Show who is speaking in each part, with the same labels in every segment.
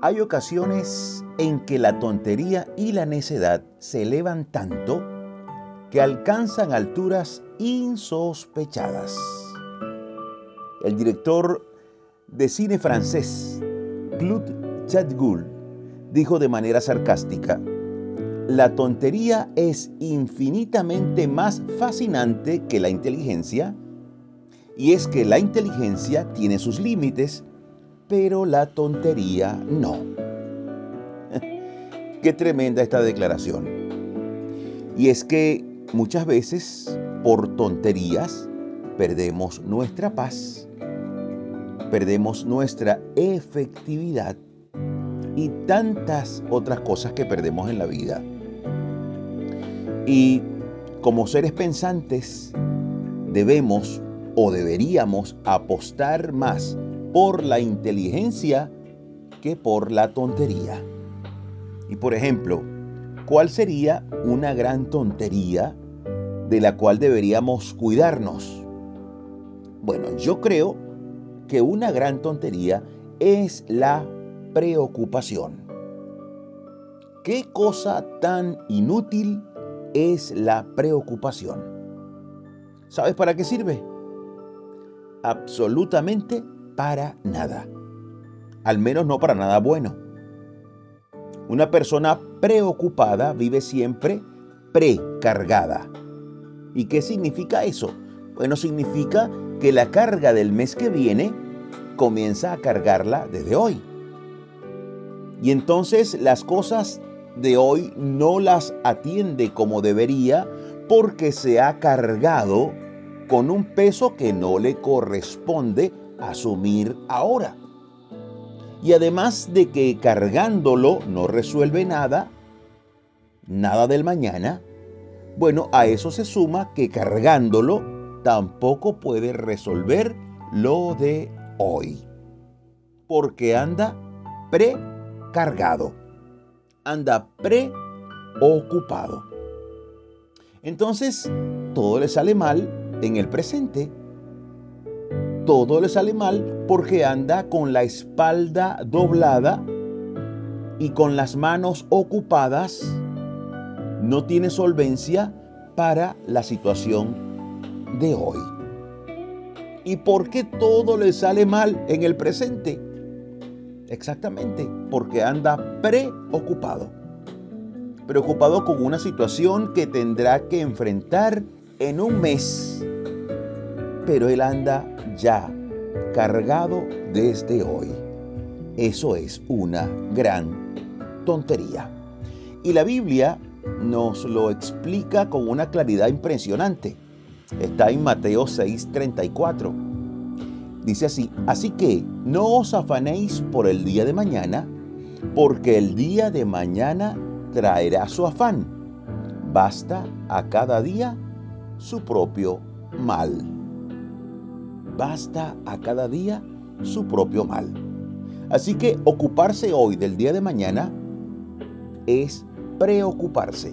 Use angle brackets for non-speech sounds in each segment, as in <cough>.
Speaker 1: Hay ocasiones en que la tontería y la necedad se elevan tanto que alcanzan alturas insospechadas. El director de cine francés, Claude Chadgoul, dijo de manera sarcástica, la tontería es infinitamente más fascinante que la inteligencia, y es que la inteligencia tiene sus límites pero la tontería no. <laughs> Qué tremenda esta declaración. Y es que muchas veces por tonterías perdemos nuestra paz, perdemos nuestra efectividad y tantas otras cosas que perdemos en la vida. Y como seres pensantes debemos o deberíamos apostar más por la inteligencia que por la tontería. Y por ejemplo, ¿cuál sería una gran tontería de la cual deberíamos cuidarnos? Bueno, yo creo que una gran tontería es la preocupación. ¿Qué cosa tan inútil es la preocupación? ¿Sabes para qué sirve? Absolutamente para nada. Al menos no para nada bueno. Una persona preocupada vive siempre precargada. ¿Y qué significa eso? Bueno, significa que la carga del mes que viene comienza a cargarla desde hoy. Y entonces las cosas de hoy no las atiende como debería porque se ha cargado con un peso que no le corresponde asumir ahora. Y además de que cargándolo no resuelve nada, nada del mañana, bueno, a eso se suma que cargándolo tampoco puede resolver lo de hoy. Porque anda precargado, anda preocupado. Entonces, todo le sale mal en el presente todo le sale mal porque anda con la espalda doblada y con las manos ocupadas, no tiene solvencia para la situación de hoy. ¿Y por qué todo le sale mal en el presente? Exactamente, porque anda preocupado. Preocupado con una situación que tendrá que enfrentar en un mes. Pero él anda ya cargado desde hoy. Eso es una gran tontería. Y la Biblia nos lo explica con una claridad impresionante. Está en Mateo 6:34. Dice así, así que no os afanéis por el día de mañana, porque el día de mañana traerá su afán. Basta a cada día su propio mal basta a cada día su propio mal. Así que ocuparse hoy del día de mañana es preocuparse.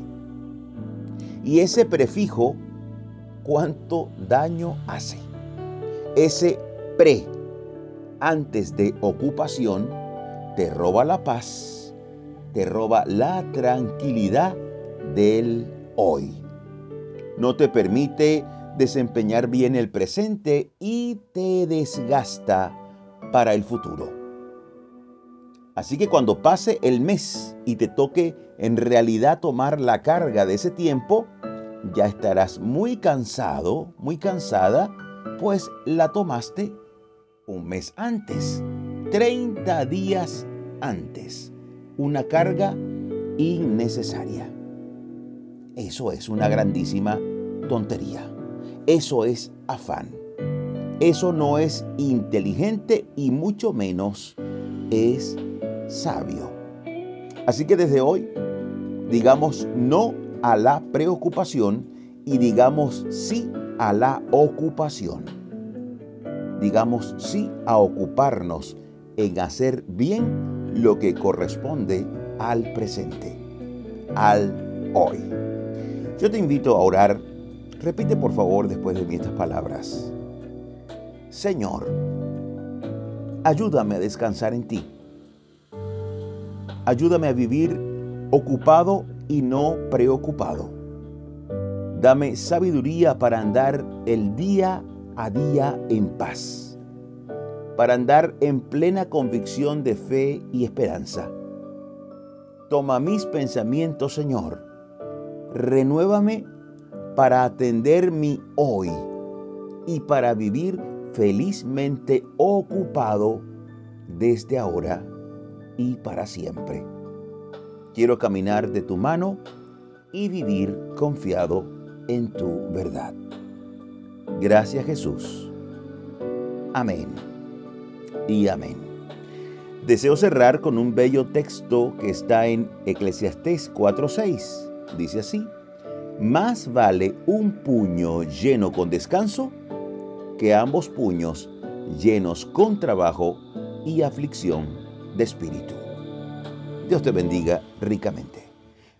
Speaker 1: Y ese prefijo, ¿cuánto daño hace? Ese pre, antes de ocupación, te roba la paz, te roba la tranquilidad del hoy. No te permite desempeñar bien el presente y te desgasta para el futuro. Así que cuando pase el mes y te toque en realidad tomar la carga de ese tiempo, ya estarás muy cansado, muy cansada, pues la tomaste un mes antes, 30 días antes. Una carga innecesaria. Eso es una grandísima tontería. Eso es afán. Eso no es inteligente y mucho menos es sabio. Así que desde hoy digamos no a la preocupación y digamos sí a la ocupación. Digamos sí a ocuparnos en hacer bien lo que corresponde al presente, al hoy. Yo te invito a orar Repite por favor después de mí estas palabras. Señor, ayúdame a descansar en ti. ayúdame a vivir ocupado y no preocupado. Dame sabiduría para andar el día a día en paz, para andar en plena convicción de fe y esperanza. Toma mis pensamientos, Señor. Renuévame para atender mi hoy y para vivir felizmente ocupado desde ahora y para siempre. Quiero caminar de tu mano y vivir confiado en tu verdad. Gracias Jesús. Amén y amén. Deseo cerrar con un bello texto que está en Eclesiastés 4:6. Dice así, más vale un puño lleno con descanso que ambos puños llenos con trabajo y aflicción de espíritu. Dios te bendiga ricamente.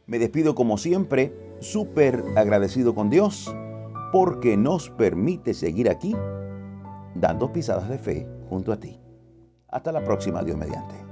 Speaker 1: Me despido como siempre súper agradecido con Dios porque nos permite seguir aquí dando pisadas de fe junto a ti. Hasta la próxima, Dios mediante.